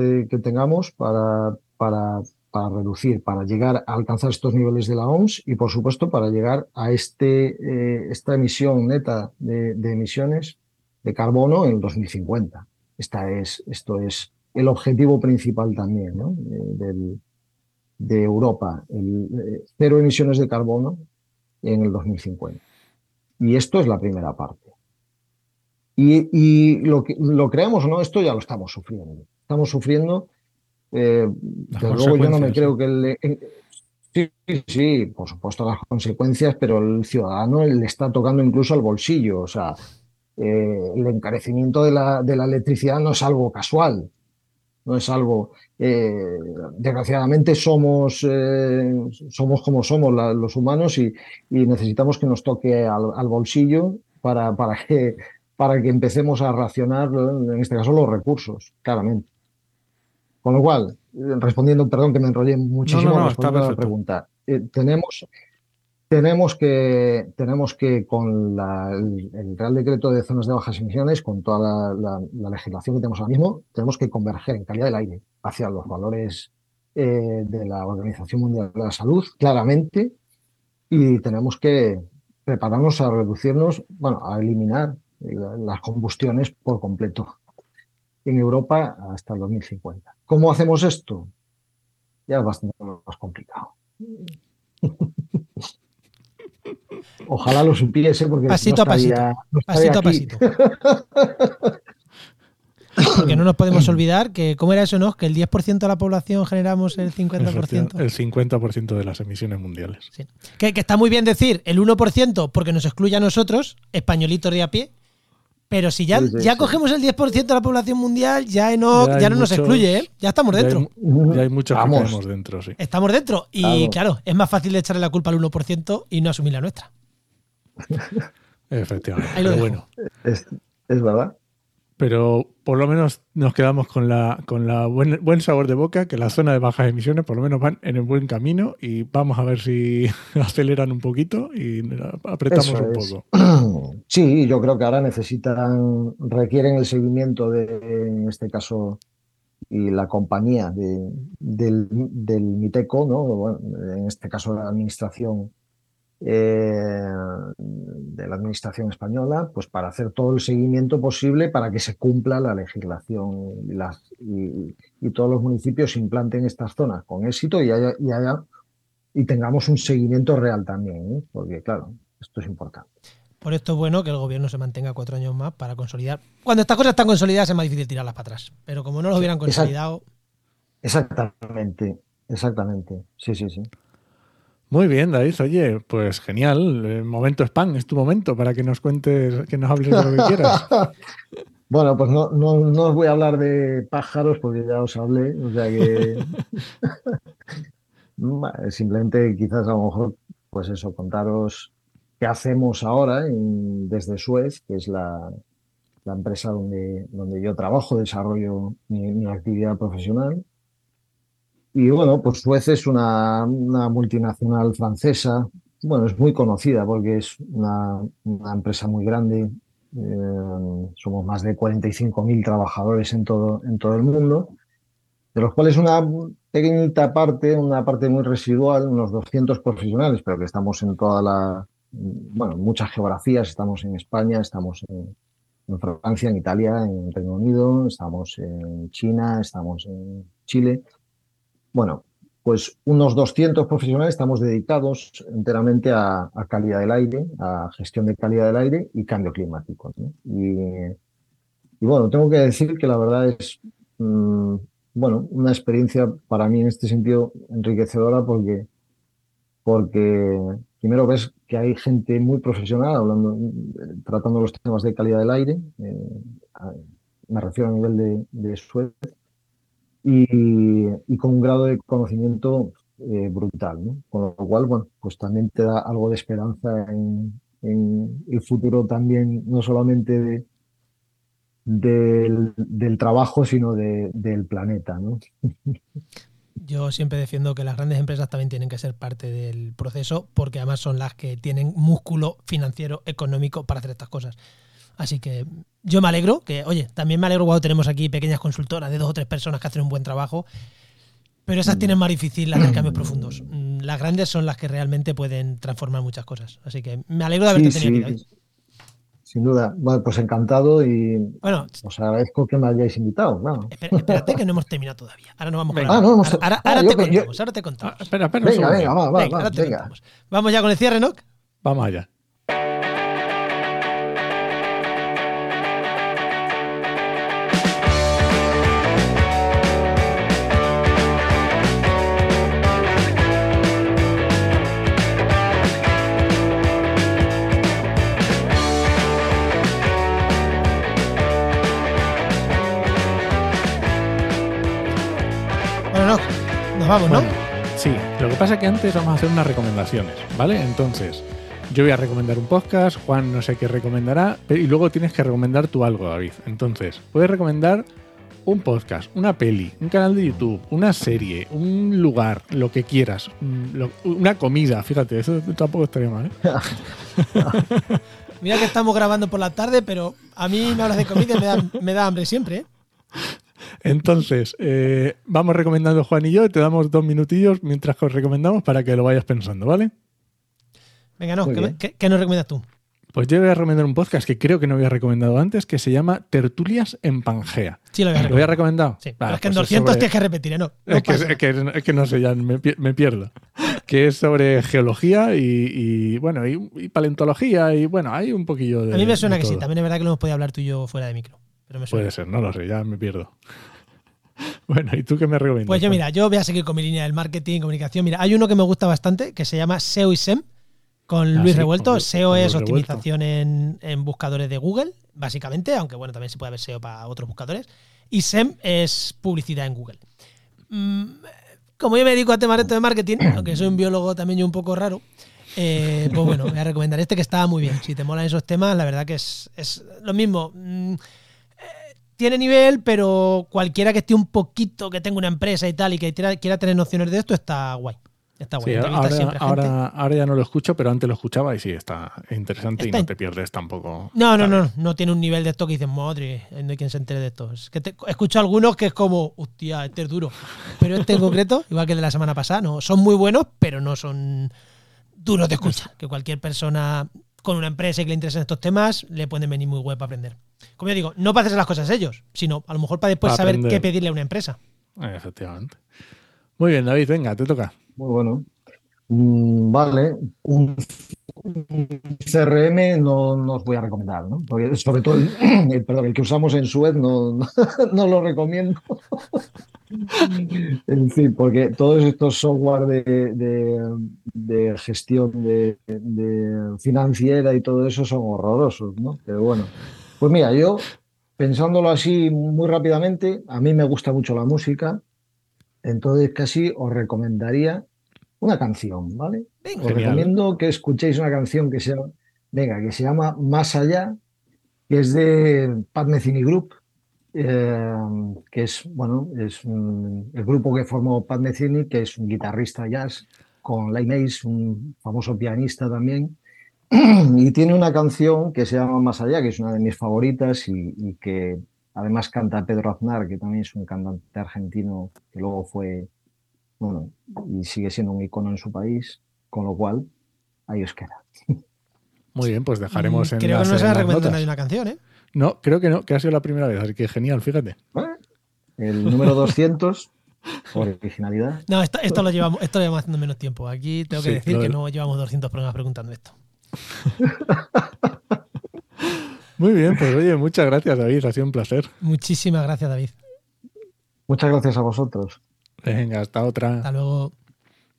tengamos para, para, para, reducir, para llegar a alcanzar estos niveles de la OMS y, por supuesto, para llegar a este, eh, esta emisión neta de, emisiones de carbono en el 2050. Esta es, esto es el objetivo principal también de Europa, el, eh, cero emisiones de carbono en el 2050. Y esto es la primera parte. Y, lo, que, lo creemos o no, esto ya lo estamos sufriendo. Estamos sufriendo, eh, luego yo no me creo que el, sí, sí, por supuesto las consecuencias, pero el ciudadano le está tocando incluso al bolsillo. O sea, eh, el encarecimiento de la, de la electricidad no es algo casual no es algo. Eh, desgraciadamente somos, eh, somos como somos los humanos y, necesitamos que nos toque al, bolsillo para, para, que, para que empecemos a racionar, en este caso, los recursos, claramente. Con lo cual, respondiendo, perdón que me enrollé muchísimo, no, la pregunta. Eh, tenemos, tenemos que, tenemos que con el, Real Decreto de Zonas de Bajas Emisiones, con toda la, legislación que tenemos ahora mismo, tenemos que converger en calidad del aire hacia los valores eh, de la Organización Mundial de la Salud, claramente, y tenemos que prepararnos a reducirnos, bueno, a eliminar las combustiones por completo en Europa hasta el 2050. ¿Cómo hacemos esto? Ya es bastante más complicado. Ojalá lo supiese porque pasito a pasito, pasito a pasito. Porque no nos podemos olvidar que, ¿cómo era eso, no? Que el 10% de la población generamos el 50%. El 50% de las emisiones mundiales. Que, que, está muy bien decir el 1% porque nos excluye a nosotros, españolitos de a pie, pero si ya, ya cogemos el 10% de la población mundial, ya no, ya, no nos excluye, ¿eh? Ya estamos dentro. Ya hay, muchos que estamos dentro, sí. Estamos dentro. Y claro, es más fácil de echarle la culpa al 1% y no asumir la nuestra. Efectivamente. Pero bueno. Es, es verdad pero por lo menos nos quedamos con la con la buen, buen sabor de boca que la zona de bajas emisiones por lo menos van en el buen camino y vamos a ver si aceleran un poquito y apretamos un poco. Sí, yo creo que ahora necesitan requieren el seguimiento de en este caso y la compañía de, del, del MITECO, ¿no? en este caso la administración eh, de la Administración española, pues para hacer todo el seguimiento posible para que se cumpla la legislación y, las, y, todos los municipios implanten estas zonas con éxito y, haya, y, haya, y tengamos un seguimiento real también, ¿eh? porque claro, esto es importante. Por esto es bueno que el gobierno se mantenga cuatro años más para consolidar. Cuando estas cosas están consolidadas es más difícil tirarlas para atrás, pero como no lo hubieran consolidado... Exactamente, exactamente, sí, sí, sí. Muy bien, David. Oye, pues genial. El momento spam es tu momento para que nos cuentes, que nos hables de lo que quieras. bueno, pues no, no, os voy a hablar de pájaros porque ya os hablé. O sea que. Simplemente, quizás a lo mejor, pues eso, contaros qué hacemos ahora desde Suez, que es la, empresa donde, donde yo trabajo, desarrollo mi actividad profesional. Y bueno, pues Suez es una, multinacional francesa. Bueno, es muy conocida porque es una, empresa muy grande. Eh, somos más de 45.000 trabajadores en todo, en todo el mundo, de los cuales una pequeñita parte, una parte muy residual, unos 200 profesionales, pero que estamos en toda la, bueno, muchas geografías. Estamos en España, estamos en, en Francia, en Italia, en Reino Unido, estamos en China, estamos en Chile. Bueno, pues unos 200 profesionales estamos dedicados enteramente a, calidad del aire, a gestión de calidad del aire y cambio climático. Y, bueno, tengo que decir que la verdad es mm, bueno, una experiencia para mí en este sentido enriquecedora porque, porque primero ves que hay gente muy profesional hablando, tratando los temas de calidad del aire, eh, me refiero a nivel de, de y, con un grado de conocimiento eh, brutal, ¿no? Con lo cual, bueno, pues también te da algo de esperanza en, el futuro también, no solamente de, del, trabajo, sino de- del planeta. Yo siempre defiendo que las grandes empresas también tienen que ser parte del proceso porque además son las que tienen músculo financiero, económico para hacer estas cosas. Así que yo me alegro, que oye, también me alegro cuando tenemos aquí pequeñas consultoras de dos o tres personas que hacen un buen trabajo, pero esas tienen más difícil hacer cambios profundos. Mm, Las grandes son las que realmente pueden transformar muchas cosas. Así que me alegro de haberte Sí, tenido sí, aquí. Sin duda. Bueno, pues encantado y Bueno, os agradezco que me hayáis invitado. claro. espera- espérate que no hemos terminado todavía. Ahora no vamos con Venga. la- Ah, no hemos- Ahora, ahora- ah, ahora te yo- contamos, ahora te contamos. Ah, espera, espera Venga, venga, va, va, Venga, va, ahora te venga. contamos. Vamos ya con el cierre, ¿no? Vamos allá. Nos vamos, ¿no? Bueno, sí, lo que pasa es que antes vamos a hacer unas recomendaciones, ¿vale? Entonces, yo voy a recomendar un podcast, Juan no sé qué recomendará, pero- y luego tienes que recomendar tú algo, David. Entonces, puedes recomendar un podcast, una peli, un canal de YouTube, una serie, un lugar, lo que quieras, lo- una comida, fíjate, eso tampoco estaría mal, ¿eh? Mira que estamos grabando por la tarde, pero a mí me hablas de comida y me da, me da hambre siempre, ¿eh? Entonces, eh, vamos recomendando Juan y yo, te damos dos minutillos mientras que os recomendamos para que lo vayas pensando, ¿vale? Venga, no, ¿qué, bien. qué- qué nos recomiendas tú? Pues yo voy a recomendar un podcast que creo que no había recomendado antes, que se llama Tertulias en Pangea. Sí, lo voy a ¿Lo había recomendado? Sí, pero Vale, es que en pues 200 sobre- tienes que repetir, ¿eh? No, no Es que, pasa. es, que, es que no sé, ya me, pi- me pierdo. Que es sobre geología y, y, bueno, y, y paleontología y bueno, hay un poquillo de. a mí me suena que sí, también es verdad que lo hemos podido hablar tú y yo fuera de micro. Pero me suena. Puede ser, no lo sé, ya me pierdo. Bueno, ¿y tú qué me recomiendas? Pues yo, mira, yo voy a seguir con mi línea del marketing, comunicación. Mira, hay uno que me gusta bastante que se llama SEO y SEM con Ah, Luis sí, Revuelto. con SEO con es Luis optimización en, en buscadores de Google, básicamente, aunque bueno, también se puede ver SEO para otros buscadores. Y SEM es publicidad en Google. Mm, como yo me dedico a temas de marketing, aunque soy un biólogo también yo un poco raro, eh, pues bueno, voy a recomendar este que está muy bien. Si te molan esos temas, la verdad que es, es lo mismo. Tiene nivel, pero cualquiera que esté un poquito, que tenga una empresa y tal, y que quiera, quiera tener nociones de esto, está guay. Está guay. Sí, ahora, ahora, ahora ya no lo escucho, pero antes lo escuchaba y sí, está interesante Está y no te pierdes tampoco. No, no, no, bien. no tiene un nivel de esto que dices, madre, no hay quien se entere de esto. Es que te- escucho algunos que es como, hostia, este es duro. Pero este en concreto, igual que el de la semana pasada, no, son muy buenos, pero no son duros de escuchar. Que cualquier persona con una empresa y que le interesen estos temas, le pueden venir muy guay para aprender. Como yo digo, no para hacerse las cosas ellos, sino a lo mejor para después Para saber aprender. qué pedirle a una empresa. Eh, Efectivamente. Muy bien, David, venga, te toca. Muy bueno. Mm, vale, un, un CRM no, no os voy a recomendar, ¿no? Porque sobre todo el, el- perdón, el que usamos en Suez no, no, no lo recomiendo. En fin, porque todos estos software de, de- de gestión de, de financiera y todo eso son horrorosos, ¿no? Pero bueno, pues mira, yo pensándolo así muy rápidamente, a mí me gusta mucho la música, entonces casi os recomendaría una canción, ¿vale? Venga. Os Genial. recomiendo que escuchéis una canción que se llama, venga, que se llama Más Allá, que es de Pat Metheny Group, eh, que es, bueno, es un- el grupo que formó Pat Metheny, que es un guitarrista jazz, con Lane Ace, un famoso pianista también, y tiene una canción que se llama Más Allá, que es una de mis favoritas y, y que además canta Pedro Aznar, que también es un cantante argentino que luego fue, bueno, y sigue siendo un icono en su país, con lo cual ahí os queda. Muy bien, pues dejaremos Mm, en Creo las, que no se ha recomendado una canción, ¿eh? No, creo que no, que ha sido la primera vez, así que genial, fíjate. ¿Eh? El número 200, por originalidad. No, esto, esto lo llevamos, esto lo llevamos haciendo menos tiempo. Aquí tengo que Sí, decir que no llevamos 200 programas preguntando esto. Muy bien, pues oye, muchas gracias, David, ha sido un placer. Muchísimas gracias, David. Muchas gracias a vosotros. Venga, hasta otra. Hasta luego.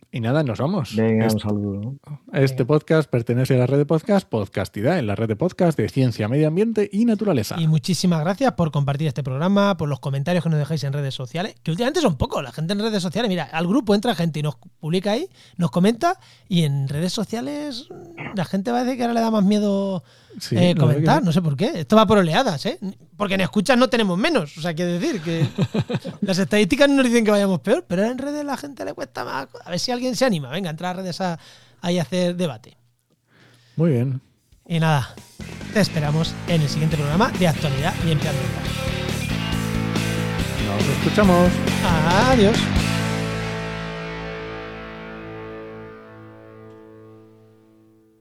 Y nada, nos vamos. Venga, Este- un saludo. Este podcast pertenece a la red de podcast Podcastidad, en la red de podcast de ciencia, medio ambiente y naturaleza. Y muchísimas gracias por compartir este programa, por los comentarios que nos dejáis en redes sociales, que últimamente son pocos. La gente en redes sociales, mira, al grupo entra gente y nos publica ahí, nos comenta, y en redes sociales la gente va a decir que ahora le da más miedo Sí, eh, comentar, que- no sé por qué. Esto va por oleadas, ¿eh? Porque en escuchas no tenemos menos. O sea, quiere decir que las estadísticas no nos dicen que vayamos peor, pero en redes la gente le cuesta más. A ver si alguien se anima. Venga, entrar a redes a, ahí a hacer debate. Muy bien. Y nada, te esperamos en el siguiente programa de actualidad y empleo ambiental. Nos escuchamos. Adiós.